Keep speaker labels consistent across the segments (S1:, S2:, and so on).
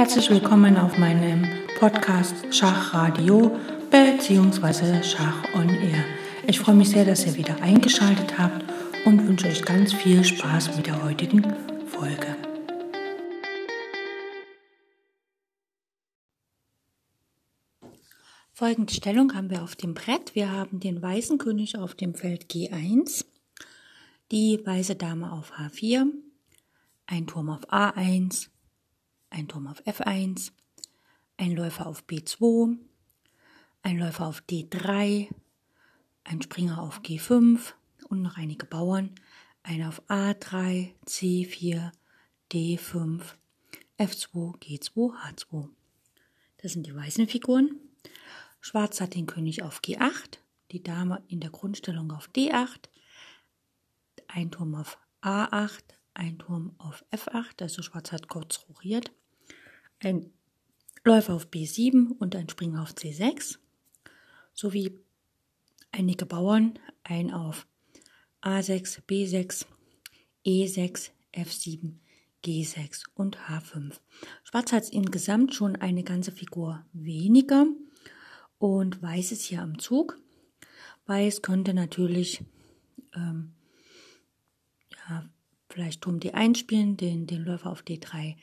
S1: Herzlich willkommen auf meinem Podcast Schachradio bzw. Schach on Air. Ich freue mich sehr, dass ihr wieder eingeschaltet habt und wünsche euch ganz viel Spaß mit der heutigen Folge. Folgende Stellung haben wir auf dem Brett. Wir haben den weißen König auf dem Feld G1, die weiße Dame auf H4, ein Turm auf A1, ein Turm auf F1, ein Läufer auf B2, ein Läufer auf D3, ein Springer auf G5 und noch einige Bauern, einer auf A3, C4, D5, F2, G2, H2. Das sind die weißen Figuren. Schwarz hat den König auf G8, die Dame in der Grundstellung auf D8, ein Turm auf A8, ein Turm auf F8, also Schwarz hat kurz rochiert, ein Läufer auf B7 und ein Springer auf C6, sowie einige Bauern, ein auf A6, B6, E6, F7, G6 und H5. Schwarz hat insgesamt schon eine ganze Figur weniger und Weiß ist hier am Zug. Weiß könnte natürlich ähm, ja, vielleicht Turm D1 spielen, den, den Läufer auf D3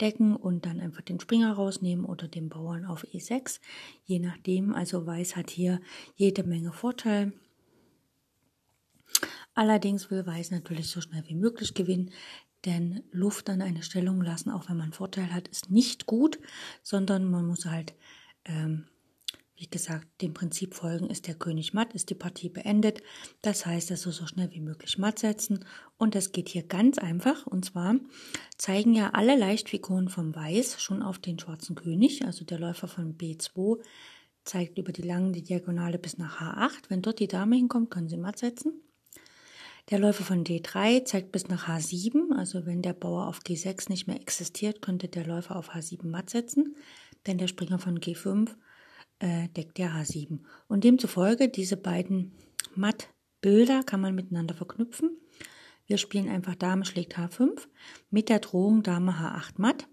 S1: decken und dann einfach den Springer rausnehmen oder den Bauern auf E6. Je nachdem, also Weiß hat hier jede Menge Vorteil. Allerdings will Weiß natürlich so schnell wie möglich gewinnen, denn Luft an eine Stellung lassen, auch wenn man Vorteil hat, ist nicht gut, sondern man muss halt ähm, wie gesagt, dem Prinzip folgen, ist der König matt, ist die Partie beendet. Das heißt also so schnell wie möglich matt setzen. Und das geht hier ganz einfach. Und zwar zeigen ja alle Leichtfiguren vom Weiß schon auf den schwarzen König. Also der Läufer von B2 zeigt über die lange Diagonale bis nach H8. Wenn dort die Dame hinkommt, können Sie matt setzen. Der Läufer von D3 zeigt bis nach H7, also wenn der Bauer auf G6 nicht mehr existiert, könnte der Läufer auf H7 matt setzen, denn der Springer von G5 äh, deckt der H7. Und demzufolge diese beiden Mattbilder kann man miteinander verknüpfen. Wir spielen einfach Dame schlägt H5 mit der Drohung Dame H8 matt.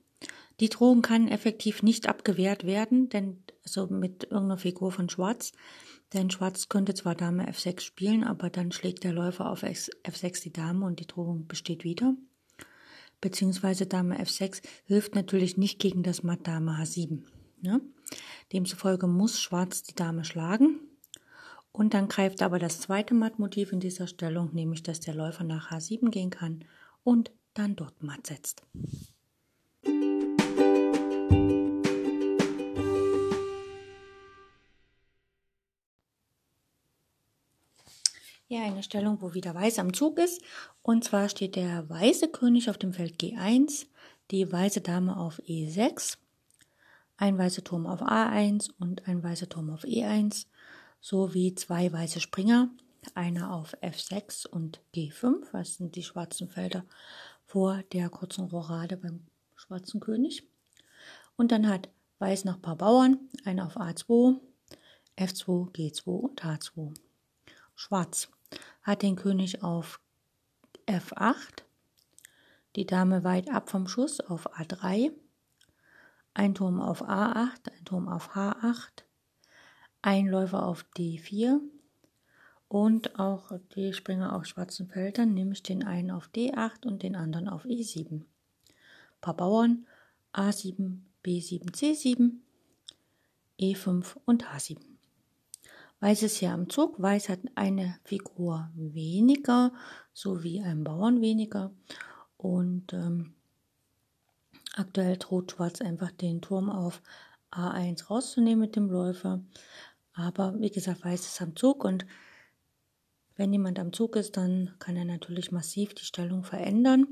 S1: Die Drohung kann effektiv nicht abgewehrt werden, denn also mit irgendeiner Figur von Schwarz, denn Schwarz könnte zwar Dame F6 spielen, aber dann schlägt der Läufer auf F6 die Dame und die Drohung besteht wieder. Beziehungsweise Dame F6 hilft natürlich nicht gegen das Matt Dame H7. Ne? Demzufolge muss Schwarz die Dame schlagen. Und dann greift aber das zweite Mattmotiv in dieser Stellung, nämlich dass der Läufer nach H7 gehen kann und dann dort matt setzt. Ja, eine Stellung, wo wieder Weiß am Zug ist. Und zwar steht der weiße König auf dem Feld G1, die weiße Dame auf E6 ein weißer Turm auf A1 und ein weißer Turm auf E1 sowie zwei weiße Springer, einer auf F6 und G5, was sind die schwarzen Felder vor der kurzen Rochade beim schwarzen König. Und dann hat Weiß noch ein paar Bauern, einer auf A2, F2, G2 und H2. Schwarz hat den König auf F8, die Dame weit ab vom Schuss auf A3, ein Turm auf A8, ein Turm auf H8, ein Läufer auf D4 und auch die Springer auf schwarzen Feldern, nämlich den einen auf D8 und den anderen auf E7. Ein paar Bauern A7, B7, C7, E5 und H7. Weiß ist hier am Zug. Weiß hat eine Figur weniger, sowie ein Bauern weniger. Und ähm, Aktuell droht Schwarz einfach den Turm auf A1 rauszunehmen mit dem Läufer. Aber wie gesagt, Weiß ist am Zug und wenn jemand am Zug ist, dann kann er natürlich massiv die Stellung verändern.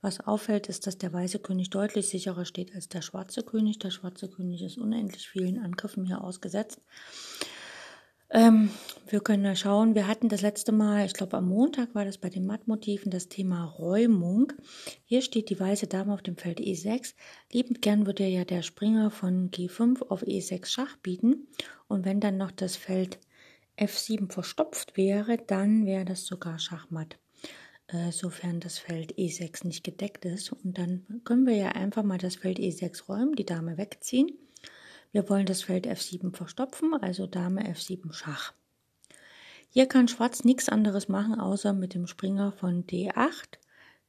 S1: Was auffällt, ist, dass der weiße König deutlich sicherer steht als der schwarze König. Der schwarze König ist unendlich vielen Angriffen hier ausgesetzt. Ähm, wir können ja schauen, wir hatten das letzte Mal, ich glaube am Montag war das bei den Mattmotiven, das Thema Räumung. Hier steht die weiße Dame auf dem Feld E6. Liebend gern würde ja der Springer von G5 auf E6 Schach bieten. Und wenn dann noch das Feld F7 verstopft wäre, dann wäre das sogar Schachmatt. äh, sofern das Feld E6 nicht gedeckt ist. Und dann können wir ja einfach mal das Feld E6 räumen, die Dame wegziehen. Wir wollen das Feld F7 verstopfen, also Dame F7 Schach. Hier kann Schwarz nichts anderes machen, außer mit dem Springer von D8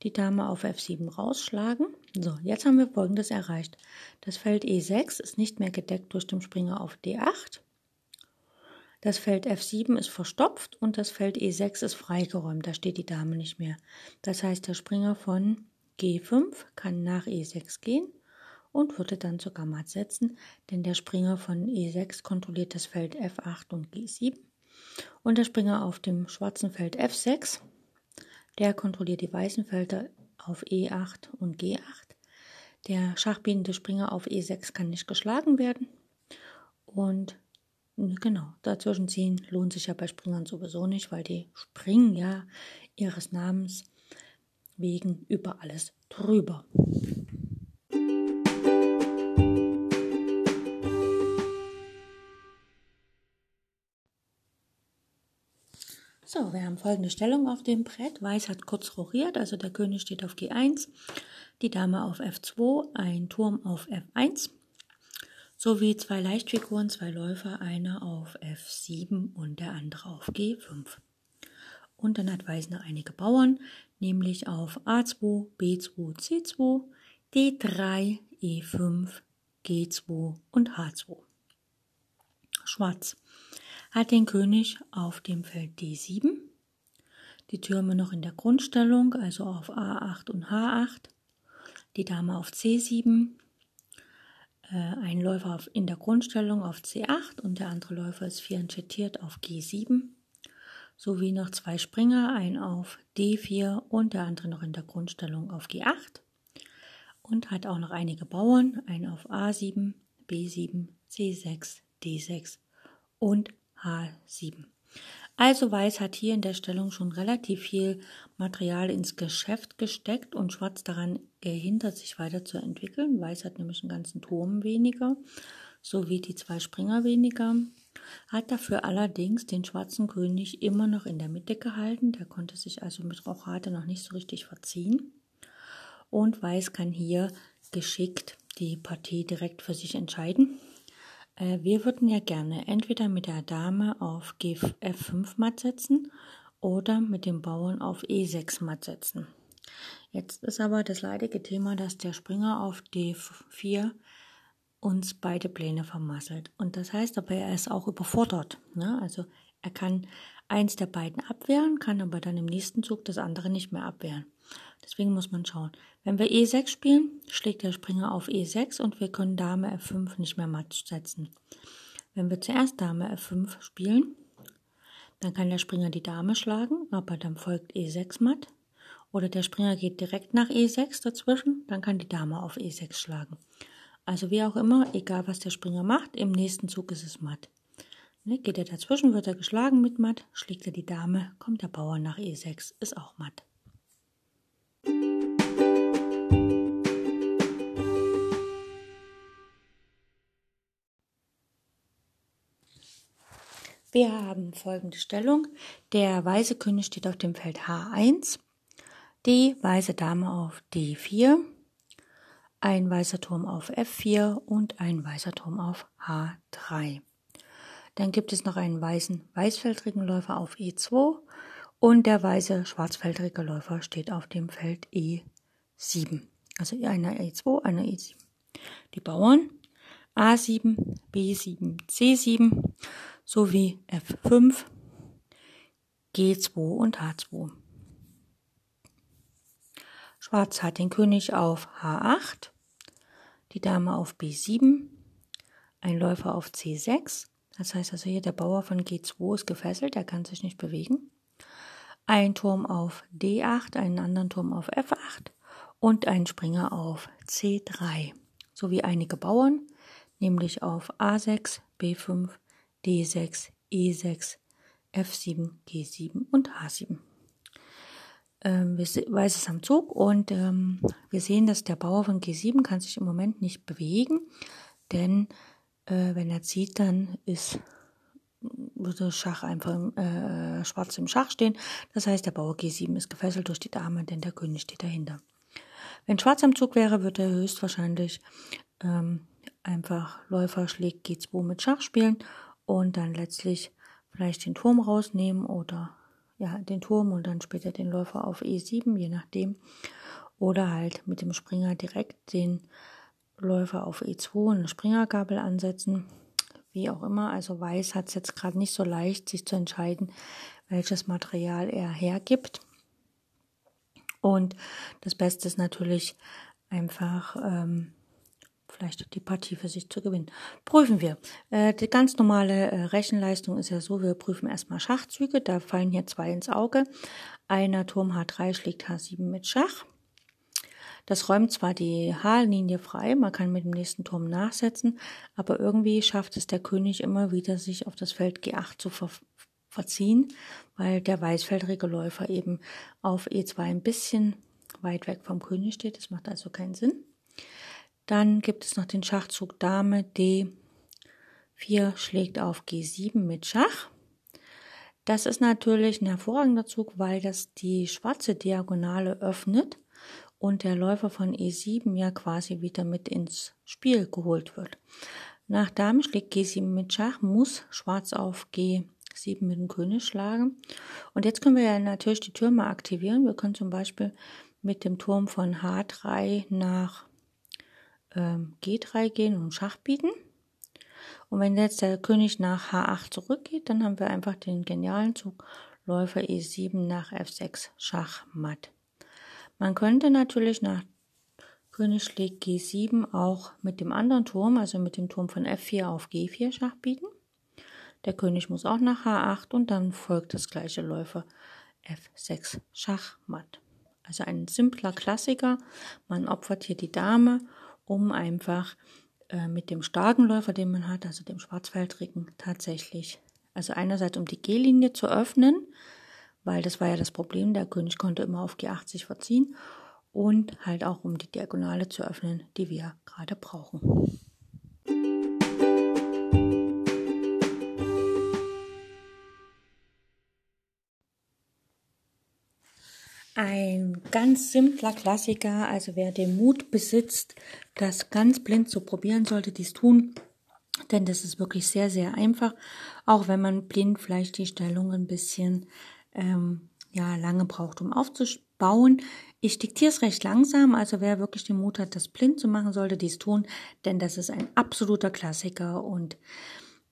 S1: die Dame auf F7 rausschlagen. So, jetzt haben wir folgendes erreicht. Das Feld E6 ist nicht mehr gedeckt durch den Springer auf D8. Das Feld F7 ist verstopft und das Feld E6 ist freigeräumt. Da steht die Dame nicht mehr. Das heißt, der Springer von G5 kann nach E6 gehen und würde dann sogar matt setzen, denn der Springer von E6 kontrolliert das Feld F8 und G7 und der Springer auf dem schwarzen Feld F6, der kontrolliert die weißen Felder auf E8 und G8. Der schachbietende Springer auf E6 kann nicht geschlagen werden. Und genau, dazwischen ziehen lohnt sich ja bei Springern sowieso nicht, weil die springen ja ihres Namens wegen über alles drüber. So, wir haben folgende Stellung auf dem Brett. Weiß hat kurz rochiert, also der König steht auf G1, die Dame auf F2, ein Turm auf F1, sowie zwei Leichtfiguren, zwei Läufer, einer auf F7 und der andere auf G5. Und dann hat Weiß noch einige Bauern, nämlich auf A2, B2, C2, D3, E5, G2 und H2. Schwarz hat den König auf dem Feld D7, die Türme noch in der Grundstellung, also auf A8 und H8, die Dame auf C7, äh, ein Läufer auf, in der Grundstellung auf C8 und der andere Läufer ist vierenchettiert auf G7, sowie noch zwei Springer, ein auf D4 und der andere noch in der Grundstellung auf G8 und hat auch noch einige Bauern, ein auf A7, B7, C6, D6 und H7. Also Weiß hat hier in der Stellung schon relativ viel Material ins Geschäft gesteckt und Schwarz daran gehindert, sich weiterzuentwickeln. Weiß hat nämlich einen ganzen Turm weniger, sowie die zwei Springer weniger. Hat dafür allerdings den schwarzen König immer noch in der Mitte gehalten. Der konnte sich also mit Rochade noch nicht so richtig verziehen. Und Weiß kann hier geschickt die Partie direkt für sich entscheiden. Äh, wir würden ja gerne entweder mit der Dame auf F5 matt setzen oder mit dem Bauern auf E6 matt setzen. Jetzt ist aber das leidige Thema, dass der Springer auf D4 uns beide Pläne vermasselt. Und das heißt aber, er ist auch überfordert. Ne? Also er kann eins der beiden abwehren, kann aber dann im nächsten Zug das andere nicht mehr abwehren. Deswegen muss man schauen. Wenn wir E6 spielen, schlägt der Springer auf E6 und wir können Dame F5 nicht mehr matt setzen. Wenn wir zuerst Dame F5 spielen, dann kann der Springer die Dame schlagen, aber dann folgt E6 matt. Oder der Springer geht direkt nach E6 dazwischen, dann kann die Dame auf E6 schlagen. Also wie auch immer, egal was der Springer macht, im nächsten Zug ist es matt. Ne, geht er dazwischen, wird er geschlagen mit matt, schlägt er die Dame, kommt der Bauer nach E6, ist auch matt. Wir haben folgende Stellung. Der weiße König steht auf dem Feld H1, die weiße Dame auf D4, ein weißer Turm auf F4 und ein weißer Turm auf H3. Dann gibt es noch einen weißen weißfeldrigen Läufer auf E2 und der weiße schwarzfeldrige Läufer steht auf dem Feld E7. Also einer E2, einer E7. Die Bauern A7, B7, C7 sowie F5, G2 und H2. Schwarz hat den König auf H8, die Dame auf B7, ein Läufer auf C6, das heißt also hier der Bauer von G2 ist gefesselt, er kann sich nicht bewegen, ein Turm auf D8, einen anderen Turm auf F8 und ein Springer auf C3, sowie einige Bauern, nämlich auf A6, B5, D6, E6, F7, G7 und H7. Ähm, Weiß ist am Zug und ähm, wir sehen, dass der Bauer von G7 kann sich im Moment nicht bewegen, denn äh, wenn er zieht, dann ist würde Schach einfach äh, schwarz im Schach stehen. Das heißt, der Bauer G7 ist gefesselt durch die Dame, denn der König steht dahinter. Wenn Schwarz am Zug wäre, würde er höchstwahrscheinlich ähm, einfach Läufer schlägt G2 mit Schach spielen und dann letztlich vielleicht den Turm rausnehmen oder ja, den Turm und dann später den Läufer auf E7, je nachdem. Oder halt mit dem Springer direkt den Läufer auf E2 und eine Springergabel ansetzen. Wie auch immer. Also Weiß hat es jetzt gerade nicht so leicht, sich zu entscheiden, welches Material er hergibt. Und das Beste ist natürlich einfach ähm, vielleicht die Partie für sich zu gewinnen. Prüfen wir. Äh, die ganz normale äh, Rechenleistung ist ja so, wir prüfen erstmal Schachzüge. Da fallen hier zwei ins Auge. Einer Turm H3 schlägt H7 mit Schach. Das räumt zwar die H-Linie frei, man kann mit dem nächsten Turm nachsetzen, aber irgendwie schafft es der König immer wieder, sich auf das Feld G8 zu ver verziehen, weil der weißfeldrige Läufer eben auf E2 ein bisschen weit weg vom König steht. Das macht also keinen Sinn. Dann gibt es noch den Schachzug Dame D4 schlägt auf G7 mit Schach. Das ist natürlich ein hervorragender Zug, weil das die schwarze Diagonale öffnet und der Läufer von E7 ja quasi wieder mit ins Spiel geholt wird. Nach Dame schlägt G7 mit Schach, muss Schwarz auf G7 mit dem König schlagen. Und jetzt können wir ja natürlich die Türme aktivieren. Wir können zum Beispiel mit dem Turm von H3 nach ähm, G3 gehen und Schach bieten. Und wenn jetzt der König nach H8 zurückgeht, dann haben wir einfach den genialen Zug Läufer E7 nach F6 Schach matt. Man könnte natürlich nach König schlägt G7 auch mit dem anderen Turm, also mit dem Turm von F4 auf G4 Schach bieten. Der König muss auch nach H8 und dann folgt das gleiche Läufer F6 Schachmatt. Also ein simpler Klassiker. Man opfert hier die Dame um einfach äh, mit dem starken Läufer, den man hat, also dem Schwarzfeldrigen, tatsächlich, also einerseits um die G-Linie zu öffnen, weil das war ja das Problem, der König konnte immer auf G80 verziehen und halt auch um die Diagonale zu öffnen, die wir gerade brauchen. Ein ganz simpler Klassiker, also wer den Mut besitzt, das ganz blind zu probieren, sollte dies tun, denn das ist wirklich sehr, sehr einfach, auch wenn man blind vielleicht die Stellung ein bisschen ähm, ja, lange braucht, um aufzubauen. Ich diktiere es recht langsam, also wer wirklich den Mut hat, das blind zu machen, sollte dies tun, denn das ist ein absoluter Klassiker und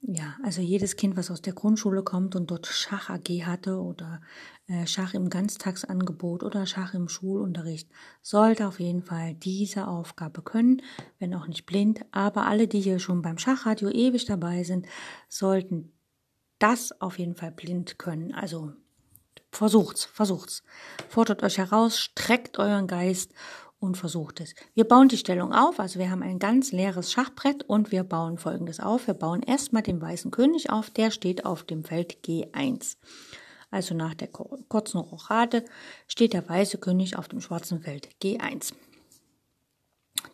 S1: ja, also jedes Kind, was aus der Grundschule kommt und dort Schach AG hatte oder äh, Schach im Ganztagsangebot oder Schach im Schulunterricht, sollte auf jeden Fall diese Aufgabe können, wenn auch nicht blind. Aber alle, die hier schon beim Schachradio ewig dabei sind, sollten das auf jeden Fall blind können. Also versucht's, versucht's. Fordert euch heraus, streckt euren Geist und versucht es. Wir bauen die Stellung auf, also wir haben ein ganz leeres Schachbrett und wir bauen folgendes auf. Wir bauen erstmal den weißen König auf, der steht auf dem Feld G1. Also nach der kurzen Rochade steht der weiße König auf dem schwarzen Feld G1.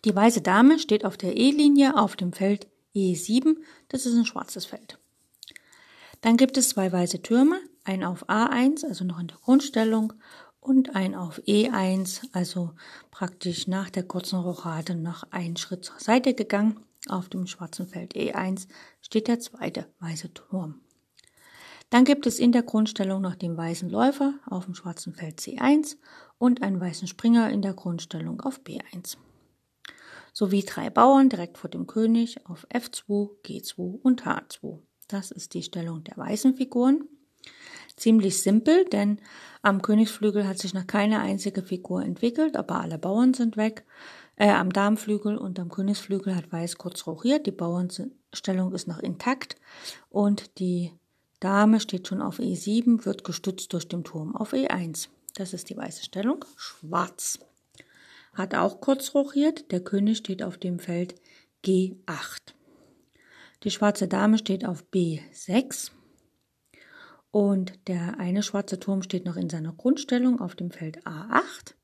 S1: Die weiße Dame steht auf der E-Linie auf dem Feld E7, das ist ein schwarzes Feld. Dann gibt es zwei weiße Türme, ein auf A1, also noch in der Grundstellung, und ein auf E1, also praktisch nach der kurzen Rochade noch einen Schritt zur Seite gegangen. Auf dem schwarzen Feld E1 steht der zweite weiße Turm. Dann gibt es in der Grundstellung noch den weißen Läufer auf dem schwarzen Feld C1 und einen weißen Springer in der Grundstellung auf B1. Sowie drei Bauern direkt vor dem König auf F2, G2 und H2. Das ist die Stellung der weißen Figuren. Ziemlich simpel, denn am Königsflügel hat sich noch keine einzige Figur entwickelt, aber alle Bauern sind weg. Äh, am Darmflügel und am Königsflügel hat Weiß kurz rochiert. Die Bauernstellung ist noch intakt und die Dame steht schon auf E7, wird gestützt durch den Turm auf E1. Das ist die weiße Stellung. Schwarz hat auch kurz rochiert. Der König steht auf dem Feld G8. Die schwarze Dame steht auf B6. Und der eine schwarze Turm steht noch in seiner Grundstellung auf dem Feld A8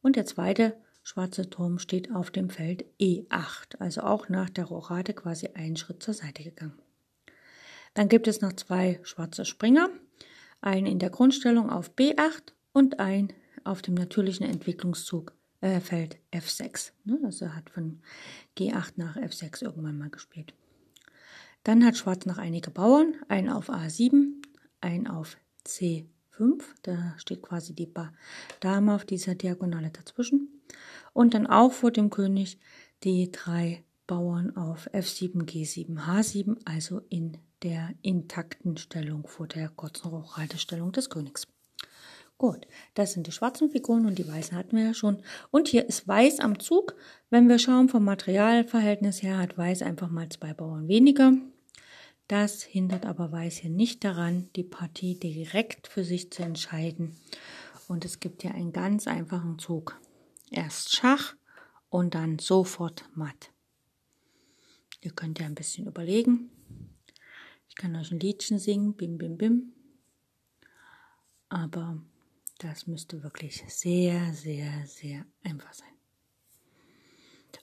S1: und der zweite schwarze Turm steht auf dem Feld E8, also auch nach der Rochade quasi einen Schritt zur Seite gegangen. Dann gibt es noch zwei schwarze Springer, einen in der Grundstellung auf B8 und einen auf dem natürlichen Entwicklungszug äh, Feld F6. Ne? Also hat von G8 nach F6 irgendwann mal gespielt. Dann hat Schwarz noch einige Bauern, einen auf A7, einen auf C5, da steht quasi die Dame auf dieser Diagonale dazwischen. Und dann auch vor dem König die drei Bauern auf F7, G7, H7, also in der intakten Stellung vor der kurzen Hochhaltestellung des Königs. Gut, das sind die schwarzen Figuren und die weißen hatten wir ja schon. Und hier ist Weiß am Zug. Wenn wir schauen vom Materialverhältnis her, hat Weiß einfach mal zwei Bauern weniger. Das hindert aber Weiß hier nicht daran, die Partie direkt für sich zu entscheiden. Und es gibt hier einen ganz einfachen Zug. Erst Schach und dann sofort Matt. Ihr könnt ja ein bisschen überlegen. Ich kann euch ein Liedchen singen, bim, bim, bim. Aber das müsste wirklich sehr, sehr, sehr einfach sein.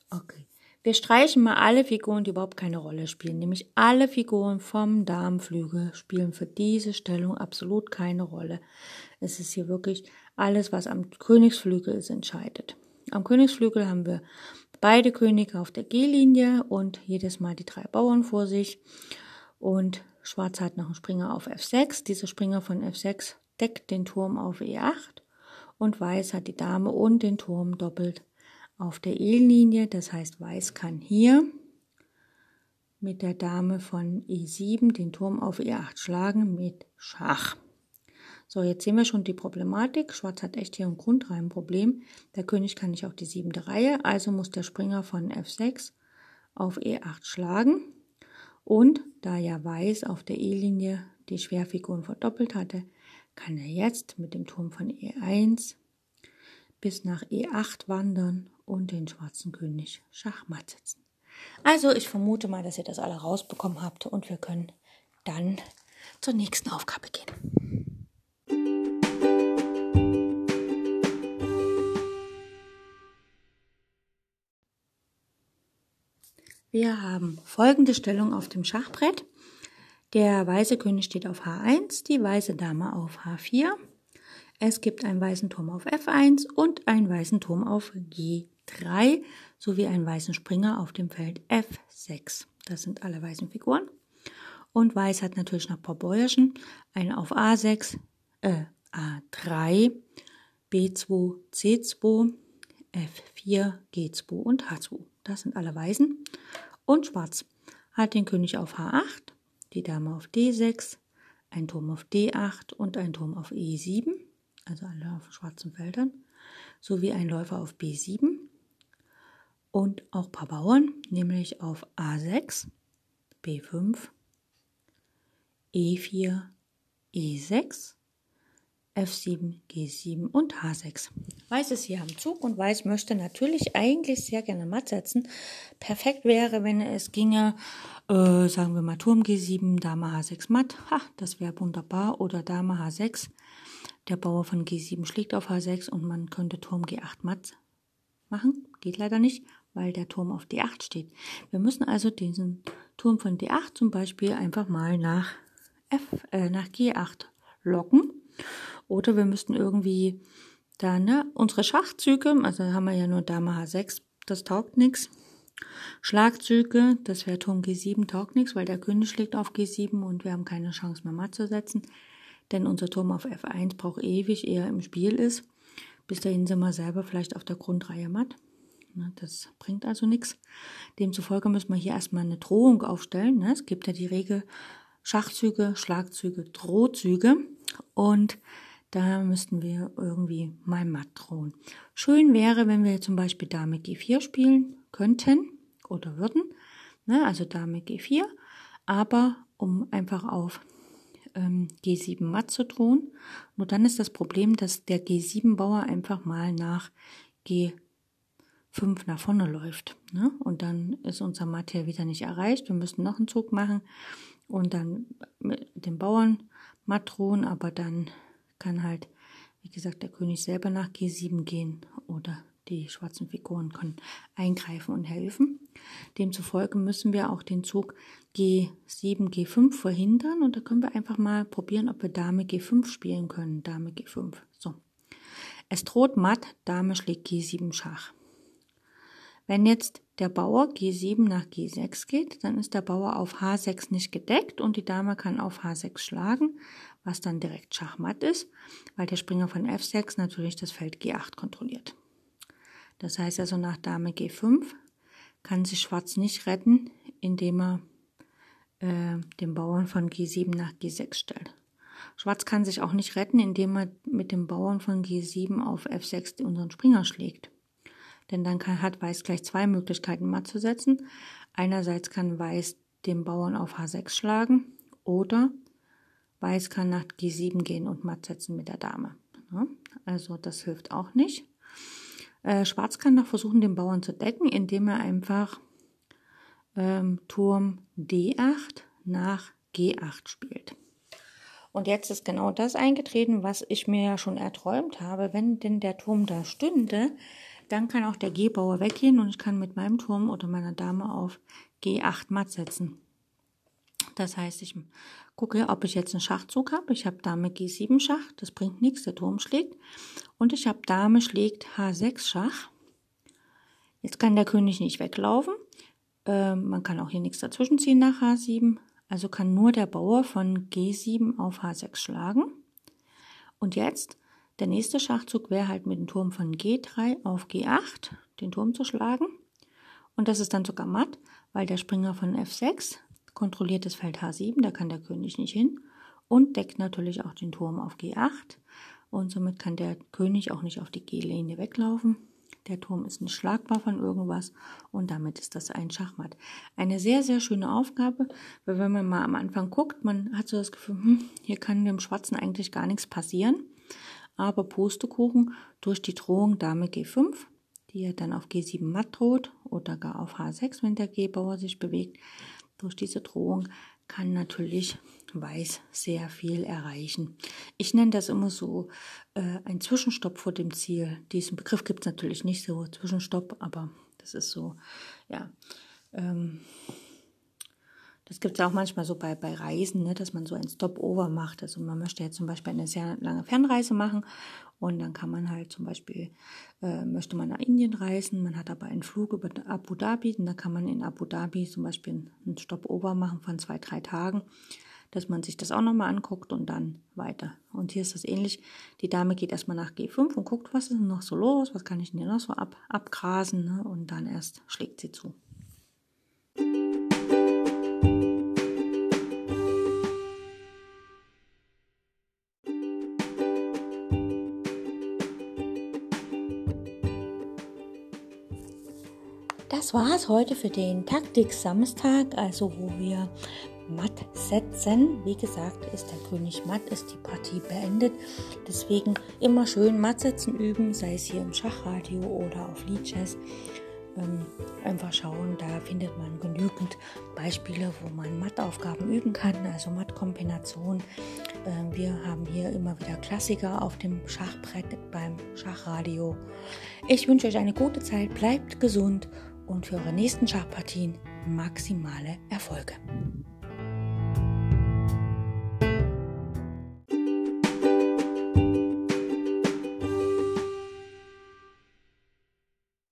S1: Okay. Wir streichen mal alle Figuren, die überhaupt keine Rolle spielen. Nämlich alle Figuren vom Darmflügel spielen für diese Stellung absolut keine Rolle. Es ist hier wirklich alles, was am Königsflügel ist, entscheidet. Am Königsflügel haben wir beide Könige auf der G-Linie und jedes Mal die drei Bauern vor sich. Und Schwarz hat noch einen Springer auf F6. Dieser Springer von F6 deckt den Turm auf E8 und Weiß hat die Dame und den Turm doppelt auf der E-Linie. Das heißt, Weiß kann hier mit der Dame von E7 den Turm auf E8 schlagen mit Schach. So, jetzt sehen wir schon die Problematik. Schwarz hat echt hier ein Grundreihenproblem. Der König kann nicht auf die siebte Reihe, also muss der Springer von F6 auf E8 schlagen. Und da ja Weiß auf der E-Linie die Schwerfiguren verdoppelt hatte, kann er jetzt mit dem Turm von E1 bis nach E8 wandern und den schwarzen König Schachmatt setzen. Also ich vermute mal, dass ihr das alle rausbekommen habt und wir können dann zur nächsten Aufgabe gehen. Wir haben folgende Stellung auf dem Schachbrett. Der weiße König steht auf H1, die weiße Dame auf H4. Es gibt einen weißen Turm auf F1 und einen weißen Turm auf G3 sowie einen weißen Springer auf dem Feld F6. Das sind alle weißen Figuren. Und Weiß hat natürlich noch ein paar Bäuerchen. Einen auf A6, äh, A3, B2, C2, F4, G2 und H2. Das sind alle Weißen. Und Schwarz hat den König auf H8, die Dame auf D6, ein Turm auf D8 und ein Turm auf E7, also alle auf schwarzen Feldern, sowie ein Läufer auf B7 und auch ein paar Bauern, nämlich auf A6, B5, E4, E6 F7, G7 und H6. Weiß ist hier am Zug und Weiß möchte natürlich eigentlich sehr gerne matt setzen. Perfekt wäre, wenn es ginge, äh, sagen wir mal Turm G7, Dame H6 matt. Ha, das wäre wunderbar. Oder Dame H6. Der Bauer von G7 schlägt auf H6 und man könnte Turm G8 matt machen. Geht leider nicht, weil der Turm auf D8 steht. Wir müssen also diesen Turm von D8 zum Beispiel einfach mal nach F, äh, nach G8 locken oder wir müssten irgendwie da, ne, unsere Schachzüge, also haben wir ja nur Dame H6, das taugt nichts. Schlagzüge, das wäre Turm G7, taugt nichts, weil der König schlägt auf G7 und wir haben keine Chance mehr matt zu setzen. Denn unser Turm auf F1 braucht ewig, eher im Spiel ist. Bis dahin sind wir selber vielleicht auf der Grundreihe matt. Das bringt also nichts. Demzufolge müssen wir hier erstmal eine Drohung aufstellen. Ne? Es gibt ja die Regel Schachzüge, Schlagzüge, Drohzüge. Und da müssten wir irgendwie mal matt drohen. Schön wäre, wenn wir zum Beispiel Dame G4 spielen könnten oder würden. Ne, also Dame G4. Aber um einfach auf ähm, G7 matt zu drohen. Nur dann ist das Problem, dass der G7-Bauer einfach mal nach G5 nach vorne läuft. Ne? Und dann ist unser Matt hier wieder nicht erreicht. Wir müssen noch einen Zug machen und dann mit dem Bauern matt drohen, aber dann kann halt, wie gesagt, der König selber nach G7 gehen oder Die schwarzen Figuren können eingreifen und helfen. Demzufolge müssen wir auch den Zug G7, G5 verhindern und da können wir einfach mal probieren, ob wir Dame G5 spielen können. Dame G5. So. Es droht matt, Dame schlägt G7 Schach. Wenn jetzt der Bauer G7 nach G6 geht, dann ist der Bauer auf H6 nicht gedeckt und die Dame kann auf H6 schlagen, was dann direkt Schachmatt ist, weil der Springer von F6 natürlich das Feld G8 kontrolliert. Das heißt also nach Dame G5 kann sich Schwarz nicht retten, indem er äh, den Bauern von G7 nach G6 stellt. Schwarz kann sich auch nicht retten, indem er mit dem Bauern von G7 auf F6 unseren Springer schlägt. Denn dann kann, hat Weiß gleich zwei Möglichkeiten matt zu setzen. Einerseits kann Weiß den Bauern auf H6 schlagen oder Weiß kann nach G7 gehen und matt setzen mit der Dame. Also das hilft auch nicht. Äh, Schwarz kann noch versuchen, den Bauern zu decken, indem er einfach ähm, Turm D8 nach G8 spielt. Und jetzt ist genau das eingetreten, was ich mir ja schon erträumt habe. Wenn denn der Turm da stünde, dann kann auch der G-Bauer weggehen und ich kann mit meinem Turm oder meiner Dame auf G8 matt setzen. Das heißt, ich gucke, ob ich jetzt einen Schachzug habe. Ich habe Dame G7 Schach, das bringt nichts, der Turm schlägt. Und ich habe Dame schlägt H6 Schach. Jetzt kann der König nicht weglaufen. Ähm, man kann auch hier nichts dazwischen ziehen nach H7. Also kann nur der Bauer von G7 auf H6 schlagen. Und jetzt der nächste Schachzug wäre halt mit dem Turm von G3 auf G8 den Turm zu schlagen. Und das ist dann sogar matt, weil der Springer von F6 kontrolliert das Feld H7, da kann der König nicht hin und deckt natürlich auch den Turm auf G8 und somit kann der König auch nicht auf die G-Linie weglaufen. Der Turm ist nicht schlagbar von irgendwas und damit ist das ein Schachmatt. Eine sehr, sehr schöne Aufgabe, weil wenn man mal am Anfang guckt, man hat so das Gefühl, hm, hier kann dem Schwarzen eigentlich gar nichts passieren aber Pustekuchen durch die Drohung Dame G5, die ja dann auf G7 matt droht oder gar auf H6, wenn der G-Bauer sich bewegt. Durch diese Drohung kann natürlich Weiß sehr viel erreichen. Ich nenne das immer so äh, ein Zwischenstopp vor dem Ziel. Diesen Begriff gibt es natürlich nicht so, Zwischenstopp, aber das ist so, ja. Ähm, das gibt es auch manchmal so bei, bei Reisen, ne, dass man so ein Stopover macht. Also man möchte jetzt zum Beispiel eine sehr lange Fernreise machen und dann kann man halt zum Beispiel, äh, möchte man nach Indien reisen, man hat aber einen Flug über Abu Dhabi und dann kann man in Abu Dhabi zum Beispiel einen Stopover machen von zwei, drei Tagen, dass man sich das auch nochmal anguckt und dann weiter. Und hier ist das ähnlich. Die Dame geht erstmal nach G5 und guckt, was ist denn noch so los, was kann ich denn hier noch so ab, abgrasen ne? und dann erst schlägt sie zu. Das war es heute für den Taktik-Samstag, also wo wir matt setzen. Wie gesagt, ist der König matt, ist die Partie beendet. Deswegen immer schön matt setzen üben, sei es hier im Schachradio oder auf Liedchess. Ähm, einfach schauen, da findet man genügend Beispiele, wo man Mattaufgaben üben kann, also Mattkombination. Ähm, wir haben hier immer wieder Klassiker auf dem Schachbrett beim Schachradio. Ich wünsche euch eine gute Zeit, bleibt gesund und für eure nächsten Schachpartien maximale Erfolge.